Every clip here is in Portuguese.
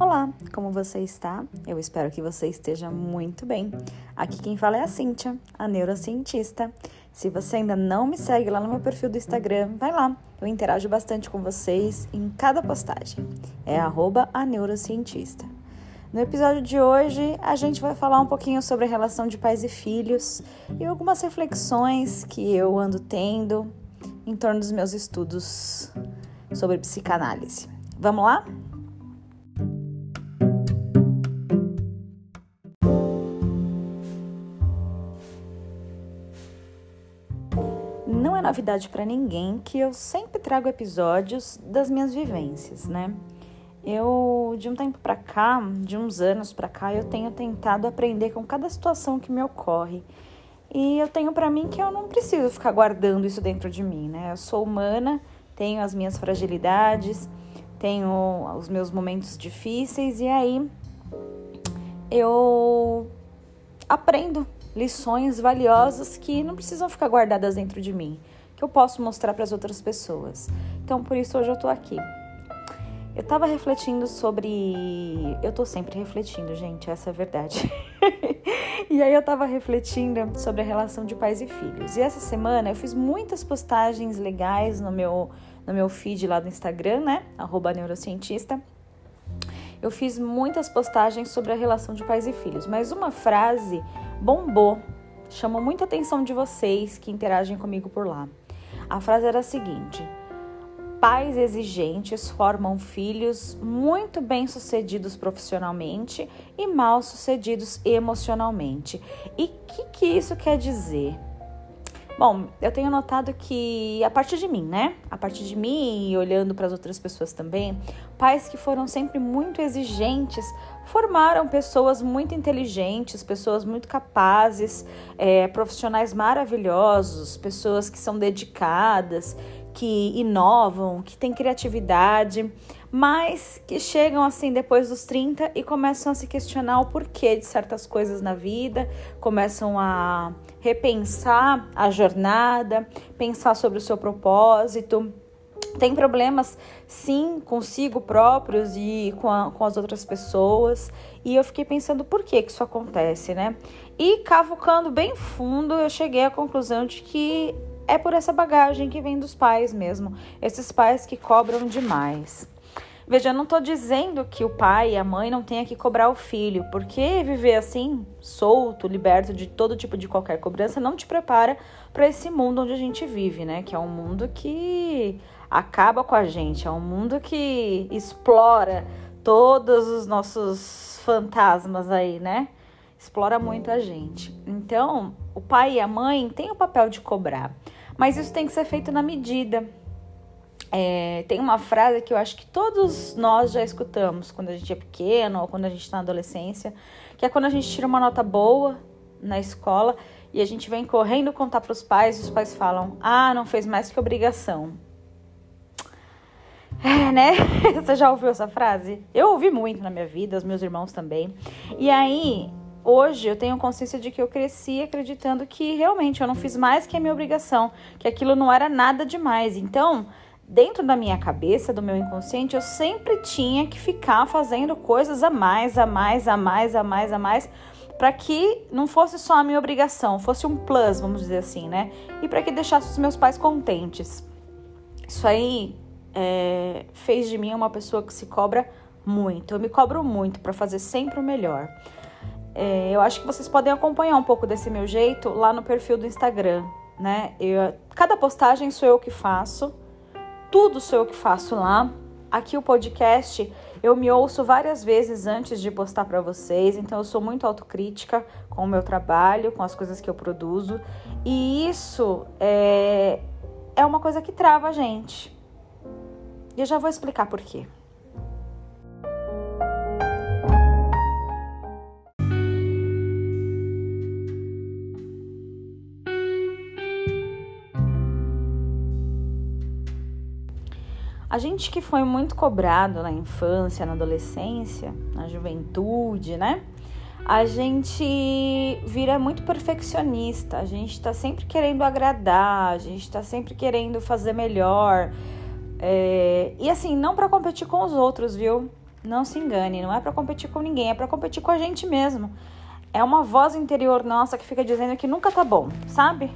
Olá, como você está? Eu espero que você esteja muito bem. Aqui quem fala é a Cíntia, a neurocientista. Se você ainda não me segue lá no meu perfil do Instagram, vai lá. Eu interajo bastante com vocês em cada postagem. É arroba a neurocientista. No episódio de hoje, a gente vai falar um pouquinho sobre a relação de pais e filhos e algumas reflexões que eu ando tendo em torno dos meus estudos sobre psicanálise. Vamos lá? Novidade para ninguém que eu sempre trago episódios das minhas vivências, né? Eu, de um tempo para cá, de uns anos para cá, eu tenho tentado aprender com cada situação que me ocorre. E eu tenho para mim que eu não preciso ficar guardando isso dentro de mim, né? Eu sou humana, tenho as minhas fragilidades, tenho os meus momentos difíceis e aí eu aprendo lições valiosas que não precisam ficar guardadas dentro de mim, que eu posso mostrar para as outras pessoas. Então, por isso hoje eu tô aqui. Eu tava refletindo sobre. Eu tô sempre refletindo, gente, essa é a verdade. e aí eu tava refletindo sobre a relação de pais e filhos. E essa semana eu fiz muitas postagens legais no meu, no meu feed lá do Instagram, né? Neurocientista. Eu fiz muitas postagens sobre a relação de pais e filhos, mas uma frase bombou, chamou muita atenção de vocês que interagem comigo por lá. A frase era a seguinte: Pais exigentes formam filhos muito bem-sucedidos profissionalmente e mal-sucedidos emocionalmente. E o que, que isso quer dizer? Bom, eu tenho notado que a partir de mim, né? A partir de mim e olhando para as outras pessoas também, pais que foram sempre muito exigentes formaram pessoas muito inteligentes, pessoas muito capazes, é, profissionais maravilhosos, pessoas que são dedicadas que inovam, que têm criatividade, mas que chegam assim depois dos 30 e começam a se questionar o porquê de certas coisas na vida, começam a repensar a jornada, pensar sobre o seu propósito. Tem problemas, sim, consigo próprios e com, a, com as outras pessoas. E eu fiquei pensando por que, que isso acontece, né? E cavucando bem fundo, eu cheguei à conclusão de que é por essa bagagem que vem dos pais mesmo, esses pais que cobram demais. Veja, eu não estou dizendo que o pai e a mãe não tenha que cobrar o filho, porque viver assim, solto, liberto de todo tipo de qualquer cobrança, não te prepara para esse mundo onde a gente vive, né? Que é um mundo que acaba com a gente, é um mundo que explora todos os nossos fantasmas aí, né? Explora muito a gente. Então, o pai e a mãe têm o papel de cobrar. Mas isso tem que ser feito na medida. É, tem uma frase que eu acho que todos nós já escutamos quando a gente é pequeno ou quando a gente está na adolescência, que é quando a gente tira uma nota boa na escola e a gente vem correndo contar para os pais e os pais falam: Ah, não fez mais que obrigação. É, né? Você já ouviu essa frase? Eu ouvi muito na minha vida, os meus irmãos também. E aí, Hoje eu tenho consciência de que eu cresci acreditando que realmente eu não fiz mais que a minha obrigação, que aquilo não era nada demais. Então, dentro da minha cabeça, do meu inconsciente, eu sempre tinha que ficar fazendo coisas a mais, a mais, a mais, a mais, a mais, para que não fosse só a minha obrigação, fosse um plus, vamos dizer assim, né? E para que deixasse os meus pais contentes. Isso aí é, fez de mim uma pessoa que se cobra muito. Eu me cobro muito para fazer sempre o melhor. É, eu acho que vocês podem acompanhar um pouco desse meu jeito lá no perfil do Instagram, né? Eu, cada postagem sou eu que faço, tudo sou eu que faço lá. Aqui o podcast eu me ouço várias vezes antes de postar para vocês, então eu sou muito autocrítica com o meu trabalho, com as coisas que eu produzo, e isso é, é uma coisa que trava a gente. E eu já vou explicar por quê. A gente que foi muito cobrado na infância, na adolescência, na juventude, né? A gente vira muito perfeccionista, a gente tá sempre querendo agradar, a gente tá sempre querendo fazer melhor. É... E assim, não para competir com os outros, viu? Não se engane, não é para competir com ninguém, é para competir com a gente mesmo. É uma voz interior nossa que fica dizendo que nunca tá bom, sabe?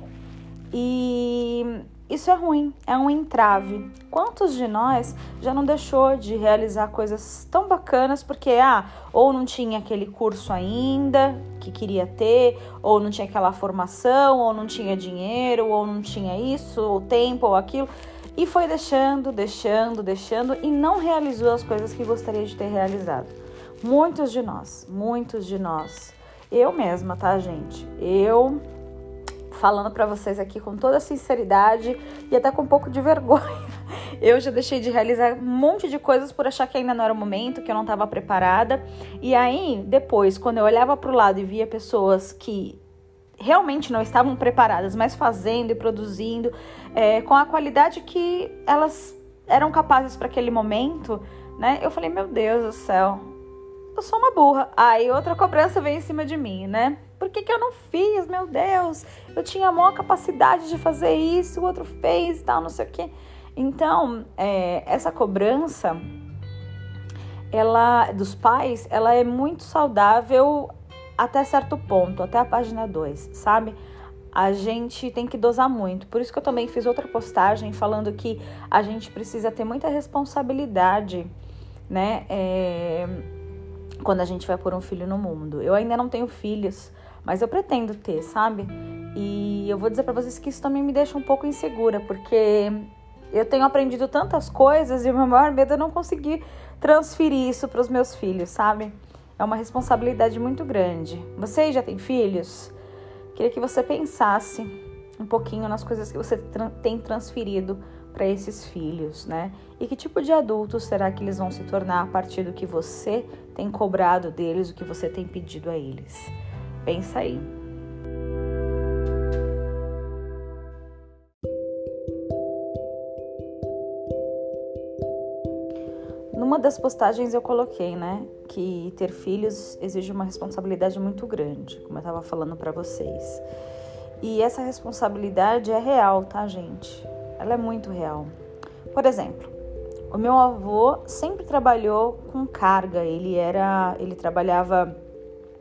E isso é ruim, é um entrave. Quantos de nós já não deixou de realizar coisas tão bacanas porque ah, ou não tinha aquele curso ainda que queria ter, ou não tinha aquela formação, ou não tinha dinheiro, ou não tinha isso, ou tempo, ou aquilo, e foi deixando, deixando, deixando e não realizou as coisas que gostaria de ter realizado. Muitos de nós, muitos de nós. Eu mesma, tá, gente? Eu falando para vocês aqui com toda sinceridade e até com um pouco de vergonha. Eu já deixei de realizar um monte de coisas por achar que ainda não era o momento, que eu não estava preparada. E aí, depois, quando eu olhava para o lado e via pessoas que realmente não estavam preparadas, mas fazendo e produzindo é, com a qualidade que elas eram capazes para aquele momento, né? Eu falei, meu Deus do céu, eu sou uma burra. Aí outra cobrança veio em cima de mim, né? Por que, que eu não fiz? Meu Deus, eu tinha a maior capacidade de fazer isso, o outro fez e tal, não sei o quê. Então, é, essa cobrança, ela dos pais, ela é muito saudável até certo ponto, até a página 2, sabe? A gente tem que dosar muito. Por isso que eu também fiz outra postagem falando que a gente precisa ter muita responsabilidade, né? É, quando a gente vai pôr um filho no mundo. Eu ainda não tenho filhos, mas eu pretendo ter, sabe? E eu vou dizer para vocês que isso também me deixa um pouco insegura, porque eu tenho aprendido tantas coisas e o meu maior medo é não conseguir transferir isso para os meus filhos, sabe? É uma responsabilidade muito grande. Vocês já têm filhos? Queria que você pensasse um pouquinho nas coisas que você tem transferido para esses filhos, né? E que tipo de adulto será que eles vão se tornar a partir do que você tem cobrado deles, o que você tem pedido a eles? Pensa aí. Numa das postagens eu coloquei, né, que ter filhos exige uma responsabilidade muito grande, como eu estava falando para vocês. E essa responsabilidade é real, tá, gente? Ela é muito real. Por exemplo, o meu avô sempre trabalhou com carga. Ele era, ele trabalhava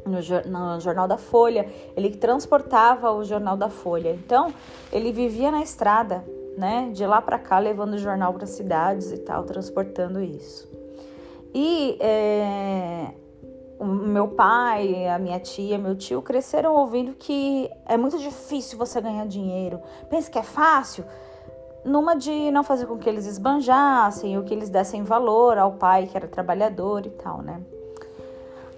no, no, Jornal da Folha, ele transportava o Jornal da Folha. Então, ele vivia na estrada, né, de lá para cá, levando o jornal para cidades e tal, transportando isso. E é, o meu pai, a minha tia, meu tio cresceram ouvindo que é muito difícil você ganhar dinheiro. Pensa que é fácil? Numa de não fazer com que eles esbanjassem ou que eles dessem valor ao pai que era trabalhador e tal, né?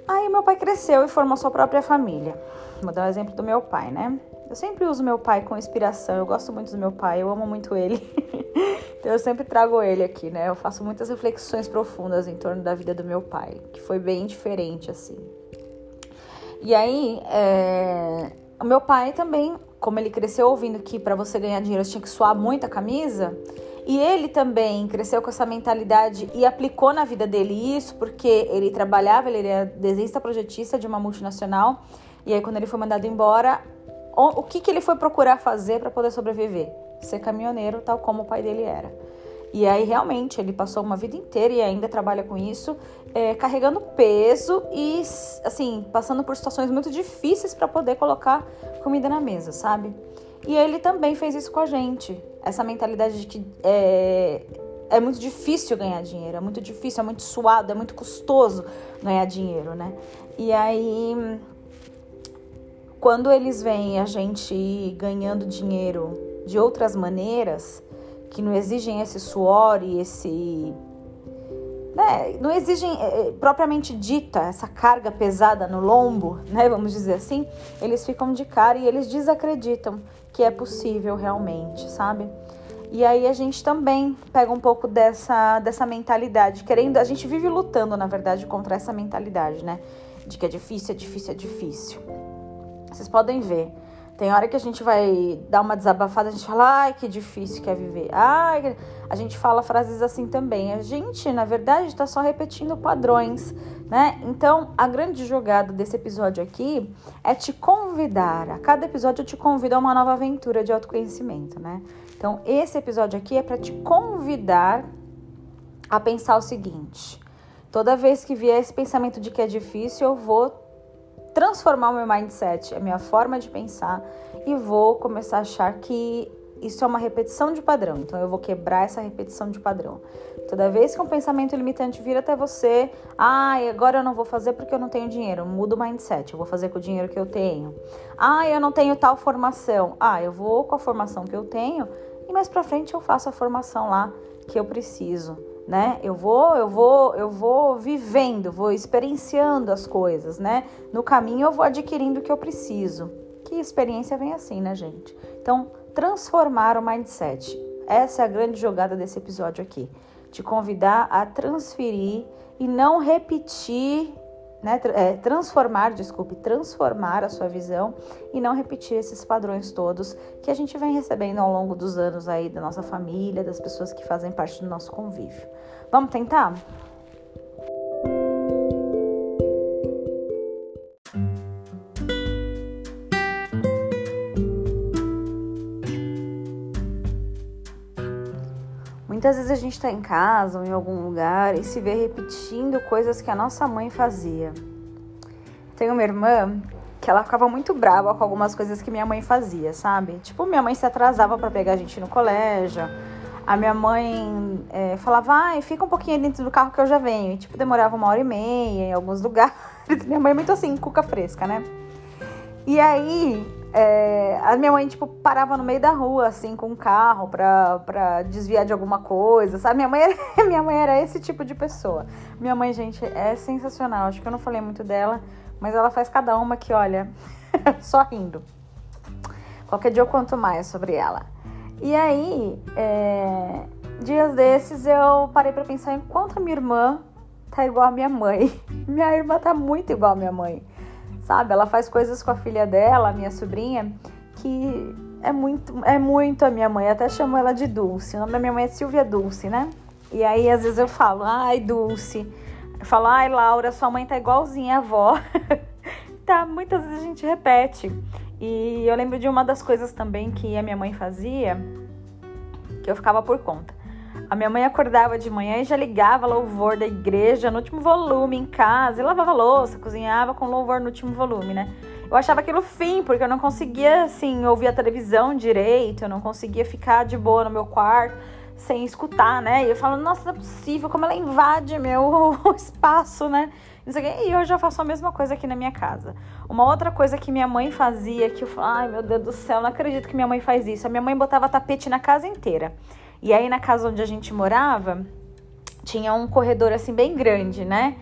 Aí meu pai cresceu e formou sua própria família. Vou dar o um exemplo do meu pai, né? Eu sempre uso meu pai com inspiração. Eu gosto muito do meu pai, eu amo muito ele. então eu sempre trago ele aqui, né? Eu faço muitas reflexões profundas em torno da vida do meu pai, que foi bem diferente assim. E aí, é... o meu pai também, como ele cresceu ouvindo que para você ganhar dinheiro você tinha que suar muita camisa, e ele também cresceu com essa mentalidade e aplicou na vida dele isso, porque ele trabalhava, ele era desenhista projetista de uma multinacional. E aí, quando ele foi mandado embora, o que, que ele foi procurar fazer para poder sobreviver? Ser caminhoneiro, tal como o pai dele era. E aí, realmente, ele passou uma vida inteira e ainda trabalha com isso, é, carregando peso e, assim, passando por situações muito difíceis para poder colocar comida na mesa, sabe? E ele também fez isso com a gente. Essa mentalidade de que é, é muito difícil ganhar dinheiro, é muito difícil, é muito suado, é muito custoso ganhar dinheiro, né? E aí, quando eles veem a gente ganhando dinheiro de outras maneiras, que não exigem esse suor e esse. Né, não exigem é, propriamente dita essa carga pesada no lombo, né, vamos dizer assim, eles ficam de cara e eles desacreditam que é possível realmente, sabe? E aí a gente também pega um pouco dessa, dessa mentalidade, querendo, a gente vive lutando, na verdade, contra essa mentalidade, né? De que é difícil, é difícil, é difícil. Vocês podem ver. Tem hora que a gente vai dar uma desabafada, a gente fala, ai, que difícil que é viver. Ai, a gente fala frases assim também. A gente, na verdade, está só repetindo padrões né? Então, a grande jogada desse episódio aqui é te convidar. A cada episódio eu te convido a uma nova aventura de autoconhecimento, né? Então, esse episódio aqui é para te convidar a pensar o seguinte: Toda vez que vier esse pensamento de que é difícil, eu vou transformar o meu mindset, a minha forma de pensar e vou começar a achar que isso é uma repetição de padrão. Então eu vou quebrar essa repetição de padrão. Toda vez que um pensamento limitante vir até você, ah, agora eu não vou fazer porque eu não tenho dinheiro. Muda o mindset, eu vou fazer com o dinheiro que eu tenho. Ah, eu não tenho tal formação. Ah, eu vou com a formação que eu tenho e mais para frente eu faço a formação lá que eu preciso, né? Eu vou, eu vou, eu vou vivendo, vou experienciando as coisas, né? No caminho eu vou adquirindo o que eu preciso. Que experiência vem assim, né, gente? Então, transformar o mindset. Essa é a grande jogada desse episódio aqui. Te convidar a transferir e não repetir, né, é, transformar, desculpe, transformar a sua visão e não repetir esses padrões todos que a gente vem recebendo ao longo dos anos aí da nossa família, das pessoas que fazem parte do nosso convívio. Vamos tentar? Muitas vezes a gente está em casa ou em algum lugar e se vê repetindo coisas que a nossa mãe fazia. Tenho uma irmã que ela ficava muito brava com algumas coisas que minha mãe fazia, sabe? Tipo, minha mãe se atrasava para pegar a gente no colégio. A minha mãe é, falava, ai, fica um pouquinho dentro do carro que eu já venho. E, tipo, demorava uma hora e meia em alguns lugares. minha mãe é muito assim, cuca fresca, né? E aí, é, a minha mãe, tipo, parava no meio da rua, assim, com um carro pra, pra desviar de alguma coisa, sabe? Minha mãe, era, minha mãe era esse tipo de pessoa. Minha mãe, gente, é sensacional. Acho que eu não falei muito dela, mas ela faz cada uma que, olha, só rindo. Qualquer dia eu conto mais sobre ela. E aí, é, dias desses eu parei para pensar em quanto a minha irmã tá igual a minha mãe. Minha irmã tá muito igual a minha mãe sabe? Ela faz coisas com a filha dela, a minha sobrinha, que é muito, é muito a minha mãe. até chamo ela de Dulce. O nome da minha mãe é Silvia Dulce, né? E aí às vezes eu falo, ai, Dulce. Eu falo, ai, Laura, sua mãe tá igualzinha a avó. tá, muitas vezes a gente repete. E eu lembro de uma das coisas também que a minha mãe fazia, que eu ficava por conta. A minha mãe acordava de manhã e já ligava louvor da igreja no último volume em casa, e lavava louça, cozinhava com louvor no último volume, né? Eu achava aquilo fim, porque eu não conseguia, assim, ouvir a televisão direito, eu não conseguia ficar de boa no meu quarto sem escutar, né? E eu falo, nossa, não é possível, como ela invade meu espaço, né? E hoje eu faço a mesma coisa aqui na minha casa. Uma outra coisa que minha mãe fazia, que eu falo, ai meu Deus do céu, não acredito que minha mãe faz isso. A minha mãe botava tapete na casa inteira. E aí na casa onde a gente morava, tinha um corredor assim bem grande, né?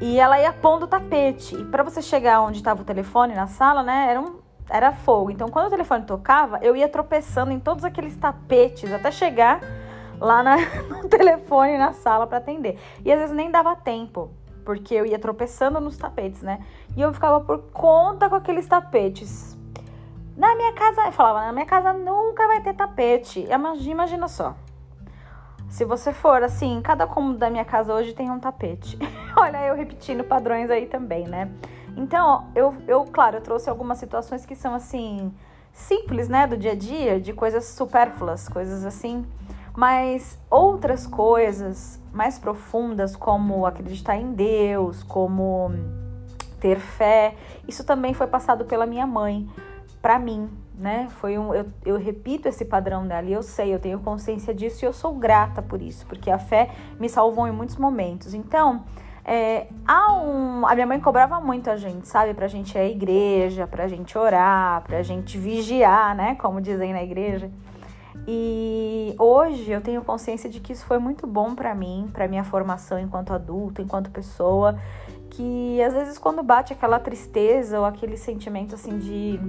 E ela ia pondo o tapete. E para você chegar onde estava o telefone na sala, né, era um era fogo. Então quando o telefone tocava, eu ia tropeçando em todos aqueles tapetes até chegar lá na, no telefone na sala para atender. E às vezes nem dava tempo, porque eu ia tropeçando nos tapetes, né? E eu ficava por conta com aqueles tapetes na minha casa, eu falava, na minha casa nunca vai ter tapete. Imagina só. Se você for assim, cada cômodo da minha casa hoje tem um tapete. Olha, eu repetindo padrões aí também, né? Então, eu, eu, claro, eu trouxe algumas situações que são assim, simples, né, do dia a dia, de coisas supérfluas, coisas assim. Mas outras coisas mais profundas, como acreditar em Deus, como ter fé, isso também foi passado pela minha mãe para mim, né? Foi um, eu, eu repito esse padrão dela e eu sei, eu tenho consciência disso e eu sou grata por isso, porque a fé me salvou em muitos momentos. Então, é, um, a minha mãe cobrava muito a gente, sabe? Pra gente ir à igreja, pra gente orar, pra gente vigiar, né? Como dizem na igreja. E hoje eu tenho consciência de que isso foi muito bom para mim, para minha formação enquanto adulta, enquanto pessoa, que às vezes quando bate aquela tristeza ou aquele sentimento assim de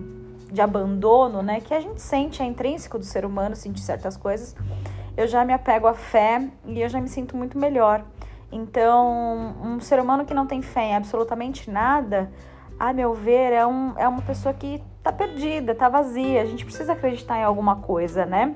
de abandono, né, que a gente sente, é intrínseco do ser humano sentir certas coisas, eu já me apego à fé e eu já me sinto muito melhor. Então, um ser humano que não tem fé em absolutamente nada, a meu ver, é, um, é uma pessoa que tá perdida, tá vazia. A gente precisa acreditar em alguma coisa, né?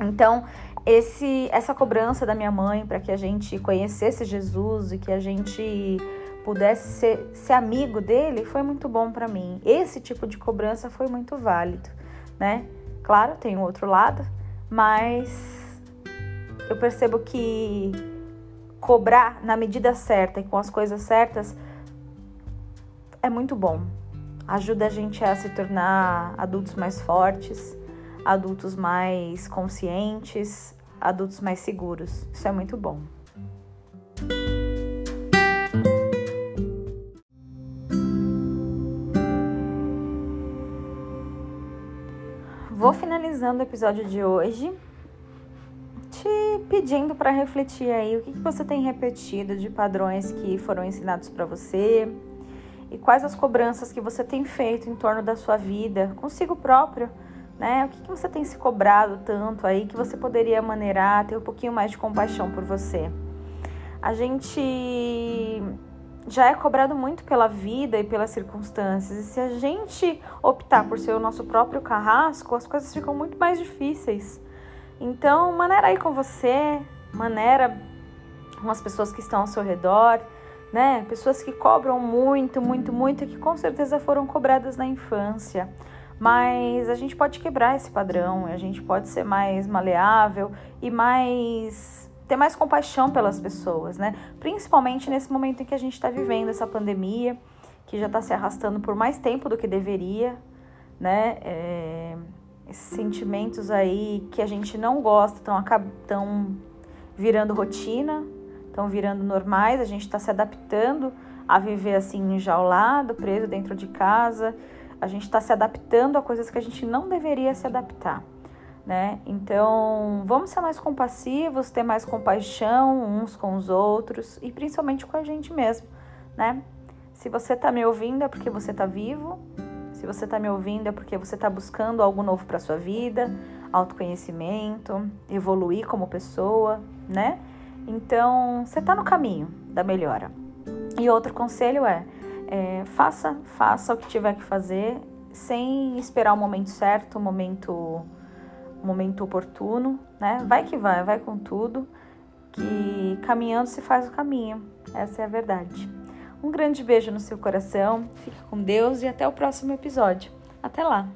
Então, esse, essa cobrança da minha mãe para que a gente conhecesse Jesus e que a gente pudesse ser, ser amigo dele foi muito bom para mim. Esse tipo de cobrança foi muito válido, né? Claro, tem um outro lado, mas eu percebo que cobrar na medida certa e com as coisas certas é muito bom. Ajuda a gente a se tornar adultos mais fortes, adultos mais conscientes, adultos mais seguros. Isso é muito bom. Finalizando o episódio de hoje te pedindo para refletir aí o que, que você tem repetido de padrões que foram ensinados para você e quais as cobranças que você tem feito em torno da sua vida consigo próprio, né? O que, que você tem se cobrado tanto aí que você poderia maneirar, ter um pouquinho mais de compaixão por você. A gente já é cobrado muito pela vida e pelas circunstâncias. E se a gente optar por ser o nosso próprio carrasco, as coisas ficam muito mais difíceis. Então, maneira aí com você, maneira com as pessoas que estão ao seu redor, né? Pessoas que cobram muito, muito, muito, que com certeza foram cobradas na infância. Mas a gente pode quebrar esse padrão, a gente pode ser mais maleável e mais ter mais compaixão pelas pessoas, né? Principalmente nesse momento em que a gente está vivendo essa pandemia, que já está se arrastando por mais tempo do que deveria, né? É esses sentimentos aí que a gente não gosta estão virando rotina, estão virando normais, a gente está se adaptando a viver assim enjaulado, preso dentro de casa, a gente está se adaptando a coisas que a gente não deveria se adaptar. Né? Então, vamos ser mais compassivos, ter mais compaixão uns com os outros e principalmente com a gente mesmo, né? Se você está me ouvindo é porque você está vivo, se você está me ouvindo é porque você está buscando algo novo para sua vida, autoconhecimento, evoluir como pessoa, né? Então, você está no caminho da melhora. E outro conselho é, é, faça, faça o que tiver que fazer, sem esperar o momento certo, o momento, momento oportuno, né? Vai que vai, vai com tudo, que caminhando se faz o caminho. Essa é a verdade. Um grande beijo no seu coração, fique com Deus e até o próximo episódio. Até lá!